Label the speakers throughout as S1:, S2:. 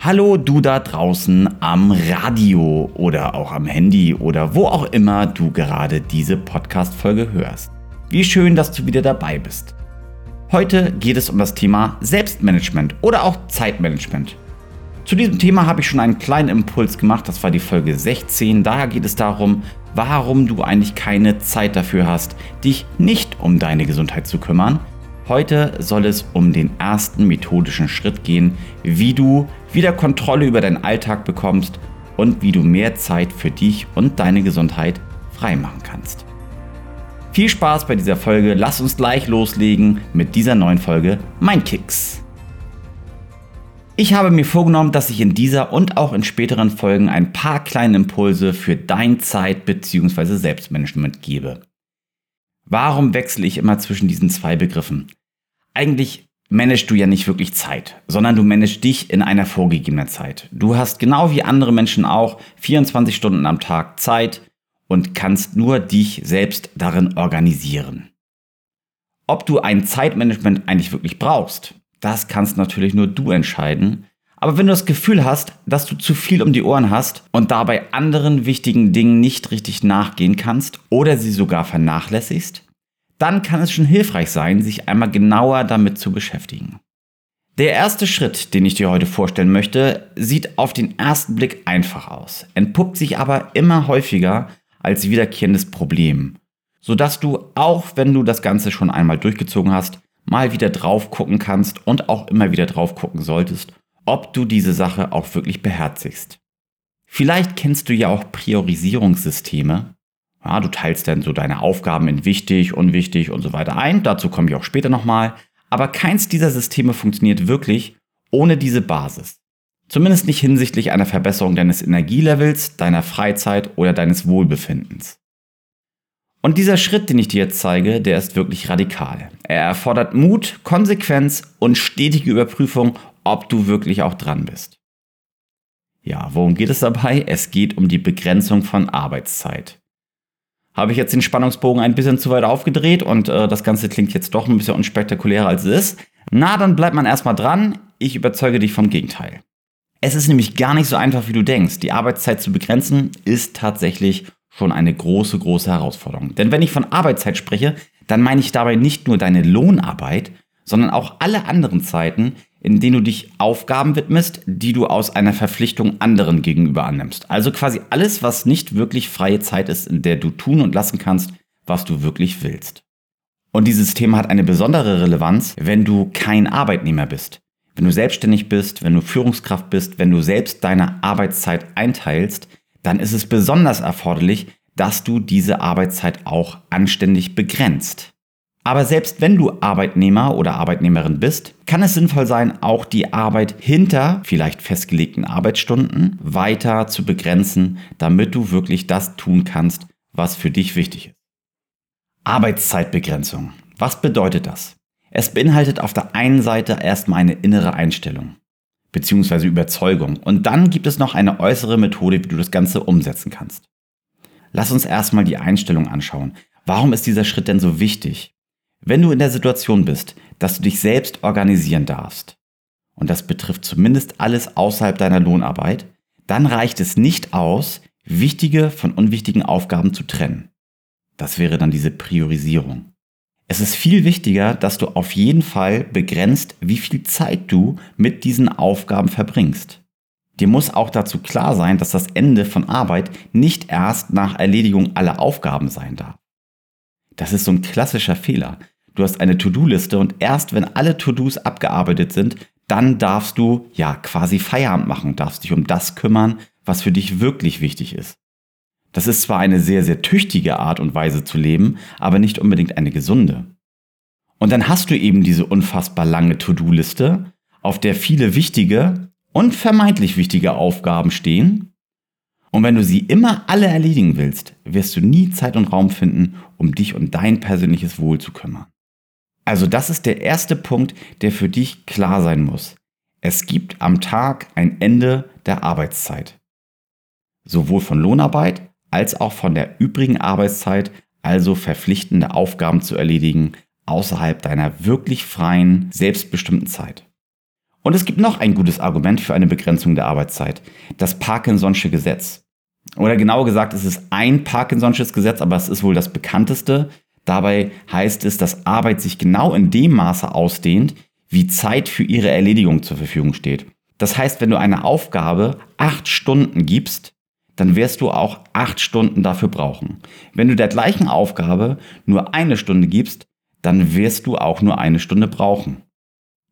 S1: Hallo du da draußen am Radio oder auch am Handy oder wo auch immer du gerade diese Podcast-Folge hörst. Wie schön, dass du wieder dabei bist. Heute geht es um das Thema Selbstmanagement oder auch Zeitmanagement. Zu diesem Thema habe ich schon einen kleinen Impuls gemacht, das war die Folge 16. Daher geht es darum, warum du eigentlich keine Zeit dafür hast, dich nicht um deine Gesundheit zu kümmern Heute soll es um den ersten methodischen Schritt gehen, wie du wieder Kontrolle über deinen Alltag bekommst und wie du mehr Zeit für dich und deine Gesundheit freimachen kannst. Viel Spaß bei dieser Folge. Lass uns gleich loslegen mit dieser neuen Folge Mein Kicks. Ich habe mir vorgenommen, dass ich in dieser und auch in späteren Folgen ein paar kleine Impulse für dein Zeit- bzw. Selbstmanagement gebe. Warum wechsle ich immer zwischen diesen zwei Begriffen? eigentlich managst du ja nicht wirklich Zeit, sondern du managst dich in einer vorgegebenen Zeit. Du hast genau wie andere Menschen auch 24 Stunden am Tag Zeit und kannst nur dich selbst darin organisieren. Ob du ein Zeitmanagement eigentlich wirklich brauchst, das kannst natürlich nur du entscheiden. Aber wenn du das Gefühl hast, dass du zu viel um die Ohren hast und dabei anderen wichtigen Dingen nicht richtig nachgehen kannst oder sie sogar vernachlässigst, dann kann es schon hilfreich sein, sich einmal genauer damit zu beschäftigen. Der erste Schritt, den ich dir heute vorstellen möchte, sieht auf den ersten Blick einfach aus, entpuppt sich aber immer häufiger als wiederkehrendes Problem, sodass du, auch wenn du das Ganze schon einmal durchgezogen hast, mal wieder drauf gucken kannst und auch immer wieder drauf gucken solltest, ob du diese Sache auch wirklich beherzigst. Vielleicht kennst du ja auch Priorisierungssysteme, ja, du teilst dann so deine Aufgaben in wichtig, unwichtig und so weiter ein. Dazu komme ich auch später nochmal. Aber keins dieser Systeme funktioniert wirklich ohne diese Basis. Zumindest nicht hinsichtlich einer Verbesserung deines Energielevels, deiner Freizeit oder deines Wohlbefindens. Und dieser Schritt, den ich dir jetzt zeige, der ist wirklich radikal. Er erfordert Mut, Konsequenz und stetige Überprüfung, ob du wirklich auch dran bist. Ja, worum geht es dabei? Es geht um die Begrenzung von Arbeitszeit habe ich jetzt den Spannungsbogen ein bisschen zu weit aufgedreht und äh, das Ganze klingt jetzt doch ein bisschen unspektakulärer als es ist. Na, dann bleibt man erstmal dran. Ich überzeuge dich vom Gegenteil. Es ist nämlich gar nicht so einfach, wie du denkst. Die Arbeitszeit zu begrenzen ist tatsächlich schon eine große, große Herausforderung. Denn wenn ich von Arbeitszeit spreche, dann meine ich dabei nicht nur deine Lohnarbeit, sondern auch alle anderen Zeiten, in denen du dich Aufgaben widmest, die du aus einer Verpflichtung anderen gegenüber annimmst. Also quasi alles, was nicht wirklich freie Zeit ist, in der du tun und lassen kannst, was du wirklich willst. Und dieses Thema hat eine besondere Relevanz, wenn du kein Arbeitnehmer bist. Wenn du selbstständig bist, wenn du Führungskraft bist, wenn du selbst deine Arbeitszeit einteilst, dann ist es besonders erforderlich, dass du diese Arbeitszeit auch anständig begrenzt. Aber selbst wenn du Arbeitnehmer oder Arbeitnehmerin bist, kann es sinnvoll sein, auch die Arbeit hinter vielleicht festgelegten Arbeitsstunden weiter zu begrenzen, damit du wirklich das tun kannst, was für dich wichtig ist. Arbeitszeitbegrenzung. Was bedeutet das? Es beinhaltet auf der einen Seite erstmal eine innere Einstellung bzw. Überzeugung und dann gibt es noch eine äußere Methode, wie du das Ganze umsetzen kannst. Lass uns erstmal die Einstellung anschauen. Warum ist dieser Schritt denn so wichtig? Wenn du in der Situation bist, dass du dich selbst organisieren darfst, und das betrifft zumindest alles außerhalb deiner Lohnarbeit, dann reicht es nicht aus, wichtige von unwichtigen Aufgaben zu trennen. Das wäre dann diese Priorisierung. Es ist viel wichtiger, dass du auf jeden Fall begrenzt, wie viel Zeit du mit diesen Aufgaben verbringst. Dir muss auch dazu klar sein, dass das Ende von Arbeit nicht erst nach Erledigung aller Aufgaben sein darf. Das ist so ein klassischer Fehler. Du hast eine To-Do-Liste und erst wenn alle To-Dos abgearbeitet sind, dann darfst du ja quasi Feierabend machen, darfst dich um das kümmern, was für dich wirklich wichtig ist. Das ist zwar eine sehr, sehr tüchtige Art und Weise zu leben, aber nicht unbedingt eine gesunde. Und dann hast du eben diese unfassbar lange To-Do-Liste, auf der viele wichtige und vermeintlich wichtige Aufgaben stehen und wenn du sie immer alle erledigen willst, wirst du nie Zeit und Raum finden, um dich und dein persönliches Wohl zu kümmern. Also das ist der erste Punkt, der für dich klar sein muss. Es gibt am Tag ein Ende der Arbeitszeit. Sowohl von Lohnarbeit als auch von der übrigen Arbeitszeit, also verpflichtende Aufgaben zu erledigen, außerhalb deiner wirklich freien, selbstbestimmten Zeit. Und es gibt noch ein gutes Argument für eine Begrenzung der Arbeitszeit. Das Parkinson'sche Gesetz. Oder genauer gesagt, es ist ein Parkinson'sches Gesetz, aber es ist wohl das bekannteste. Dabei heißt es, dass Arbeit sich genau in dem Maße ausdehnt, wie Zeit für ihre Erledigung zur Verfügung steht. Das heißt, wenn du eine Aufgabe acht Stunden gibst, dann wirst du auch acht Stunden dafür brauchen. Wenn du der gleichen Aufgabe nur eine Stunde gibst, dann wirst du auch nur eine Stunde brauchen.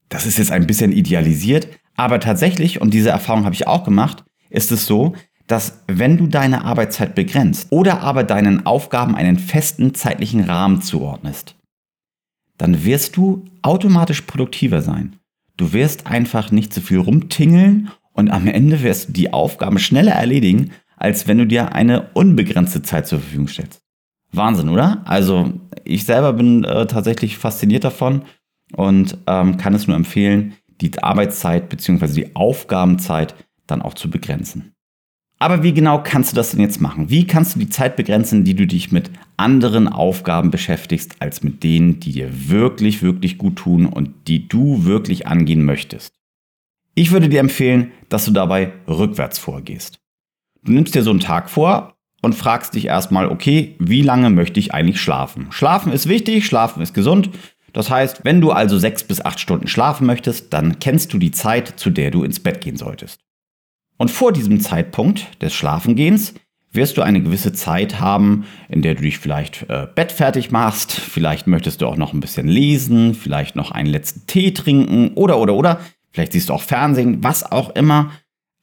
S1: Das ist jetzt ein bisschen idealisiert, aber tatsächlich, und diese Erfahrung habe ich auch gemacht, ist es so, dass wenn du deine Arbeitszeit begrenzt oder aber deinen Aufgaben einen festen zeitlichen Rahmen zuordnest, dann wirst du automatisch produktiver sein. Du wirst einfach nicht so viel rumtingeln und am Ende wirst du die Aufgaben schneller erledigen, als wenn du dir eine unbegrenzte Zeit zur Verfügung stellst. Wahnsinn, oder? Also ich selber bin äh, tatsächlich fasziniert davon und ähm, kann es nur empfehlen, die Arbeitszeit bzw. die Aufgabenzeit dann auch zu begrenzen. Aber wie genau kannst du das denn jetzt machen? Wie kannst du die Zeit begrenzen, die du dich mit anderen Aufgaben beschäftigst, als mit denen, die dir wirklich, wirklich gut tun und die du wirklich angehen möchtest? Ich würde dir empfehlen, dass du dabei rückwärts vorgehst. Du nimmst dir so einen Tag vor und fragst dich erstmal, okay, wie lange möchte ich eigentlich schlafen? Schlafen ist wichtig, schlafen ist gesund. Das heißt, wenn du also sechs bis acht Stunden schlafen möchtest, dann kennst du die Zeit, zu der du ins Bett gehen solltest. Und vor diesem Zeitpunkt des Schlafengehens wirst du eine gewisse Zeit haben, in der du dich vielleicht äh, bettfertig machst, vielleicht möchtest du auch noch ein bisschen lesen, vielleicht noch einen letzten Tee trinken oder oder oder, vielleicht siehst du auch Fernsehen, was auch immer.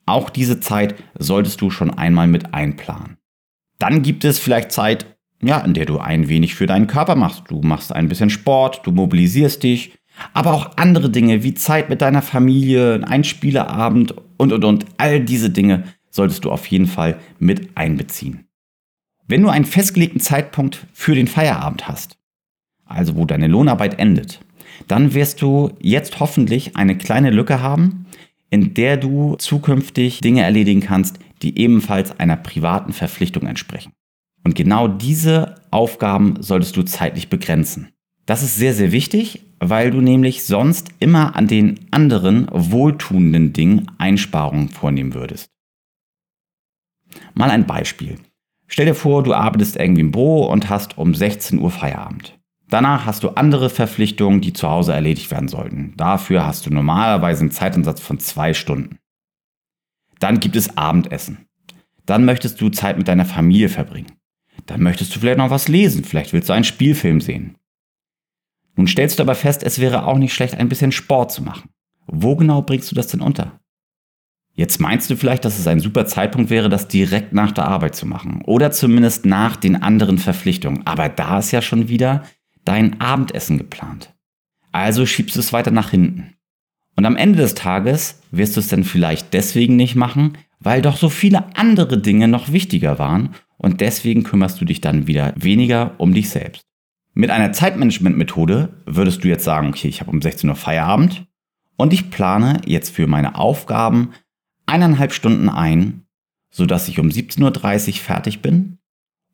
S1: Auch diese Zeit solltest du schon einmal mit einplanen. Dann gibt es vielleicht Zeit, ja, in der du ein wenig für deinen Körper machst. Du machst ein bisschen Sport, du mobilisierst dich, aber auch andere Dinge wie Zeit mit deiner Familie, ein Spieleabend und, und, und. All diese Dinge solltest du auf jeden Fall mit einbeziehen. Wenn du einen festgelegten Zeitpunkt für den Feierabend hast, also wo deine Lohnarbeit endet, dann wirst du jetzt hoffentlich eine kleine Lücke haben, in der du zukünftig Dinge erledigen kannst, die ebenfalls einer privaten Verpflichtung entsprechen. Und genau diese Aufgaben solltest du zeitlich begrenzen. Das ist sehr, sehr wichtig, weil du nämlich sonst immer an den anderen wohltuenden Dingen Einsparungen vornehmen würdest. Mal ein Beispiel. Stell dir vor, du arbeitest irgendwie im Büro und hast um 16 Uhr Feierabend. Danach hast du andere Verpflichtungen, die zu Hause erledigt werden sollten. Dafür hast du normalerweise einen Zeitansatz von zwei Stunden. Dann gibt es Abendessen. Dann möchtest du Zeit mit deiner Familie verbringen. Dann möchtest du vielleicht noch was lesen. Vielleicht willst du einen Spielfilm sehen. Nun stellst du aber fest, es wäre auch nicht schlecht, ein bisschen Sport zu machen. Wo genau bringst du das denn unter? Jetzt meinst du vielleicht, dass es ein super Zeitpunkt wäre, das direkt nach der Arbeit zu machen oder zumindest nach den anderen Verpflichtungen. Aber da ist ja schon wieder dein Abendessen geplant. Also schiebst du es weiter nach hinten. Und am Ende des Tages wirst du es dann vielleicht deswegen nicht machen, weil doch so viele andere Dinge noch wichtiger waren und deswegen kümmerst du dich dann wieder weniger um dich selbst. Mit einer Zeitmanagement-Methode würdest du jetzt sagen, okay, ich habe um 16 Uhr Feierabend und ich plane jetzt für meine Aufgaben eineinhalb Stunden ein, sodass ich um 17.30 Uhr fertig bin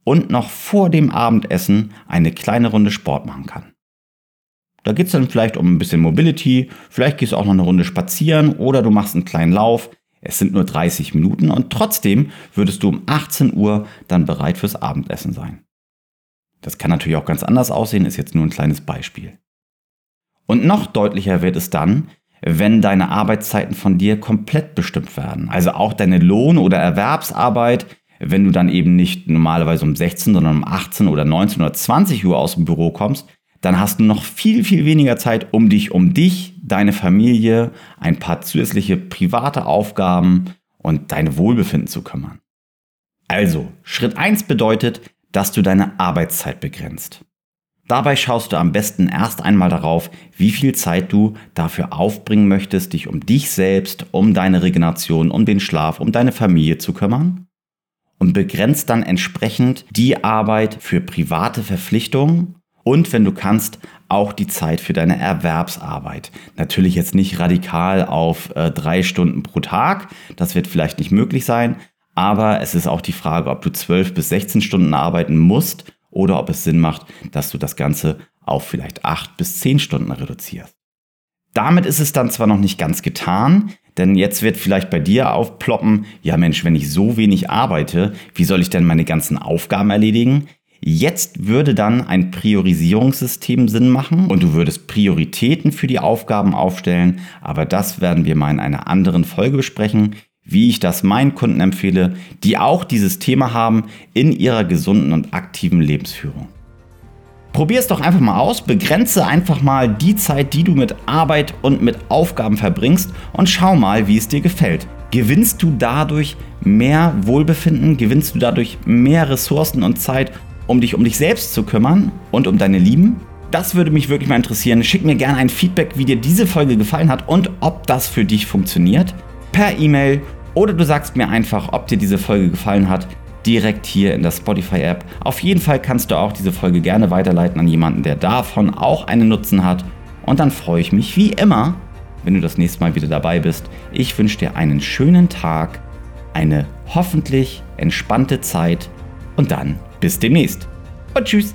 S1: und noch vor dem Abendessen eine kleine Runde Sport machen kann. Da geht es dann vielleicht um ein bisschen Mobility, vielleicht gehst du auch noch eine Runde spazieren oder du machst einen kleinen Lauf. Es sind nur 30 Minuten und trotzdem würdest du um 18 Uhr dann bereit fürs Abendessen sein. Das kann natürlich auch ganz anders aussehen, ist jetzt nur ein kleines Beispiel. Und noch deutlicher wird es dann, wenn deine Arbeitszeiten von dir komplett bestimmt werden. Also auch deine Lohn- oder Erwerbsarbeit, wenn du dann eben nicht normalerweise um 16, sondern um 18 oder 19 oder 20 Uhr aus dem Büro kommst, dann hast du noch viel, viel weniger Zeit, um dich um dich, deine Familie, ein paar zusätzliche private Aufgaben und dein Wohlbefinden zu kümmern. Also, Schritt 1 bedeutet, dass du deine Arbeitszeit begrenzt. Dabei schaust du am besten erst einmal darauf, wie viel Zeit du dafür aufbringen möchtest, dich um dich selbst, um deine Regeneration, um den Schlaf, um deine Familie zu kümmern und begrenzt dann entsprechend die Arbeit für private Verpflichtungen und wenn du kannst, auch die Zeit für deine Erwerbsarbeit. Natürlich jetzt nicht radikal auf äh, drei Stunden pro Tag, das wird vielleicht nicht möglich sein, aber es ist auch die Frage, ob du 12 bis 16 Stunden arbeiten musst oder ob es Sinn macht, dass du das Ganze auf vielleicht 8 bis 10 Stunden reduzierst. Damit ist es dann zwar noch nicht ganz getan, denn jetzt wird vielleicht bei dir aufploppen, ja Mensch, wenn ich so wenig arbeite, wie soll ich denn meine ganzen Aufgaben erledigen? Jetzt würde dann ein Priorisierungssystem Sinn machen und du würdest Prioritäten für die Aufgaben aufstellen, aber das werden wir mal in einer anderen Folge besprechen, wie ich das meinen Kunden empfehle, die auch dieses Thema haben in ihrer gesunden und aktiven Lebensführung. Probier es doch einfach mal aus, begrenze einfach mal die Zeit, die du mit Arbeit und mit Aufgaben verbringst und schau mal, wie es dir gefällt. Gewinnst du dadurch mehr Wohlbefinden? Gewinnst du dadurch mehr Ressourcen und Zeit, um dich um dich selbst zu kümmern und um deine Lieben? Das würde mich wirklich mal interessieren. Schick mir gerne ein Feedback, wie dir diese Folge gefallen hat und ob das für dich funktioniert. Per E-Mail oder du sagst mir einfach, ob dir diese Folge gefallen hat direkt hier in der Spotify-App. Auf jeden Fall kannst du auch diese Folge gerne weiterleiten an jemanden, der davon auch einen Nutzen hat. Und dann freue ich mich wie immer, wenn du das nächste Mal wieder dabei bist. Ich wünsche dir einen schönen Tag, eine hoffentlich entspannte Zeit und dann bis demnächst. Und tschüss.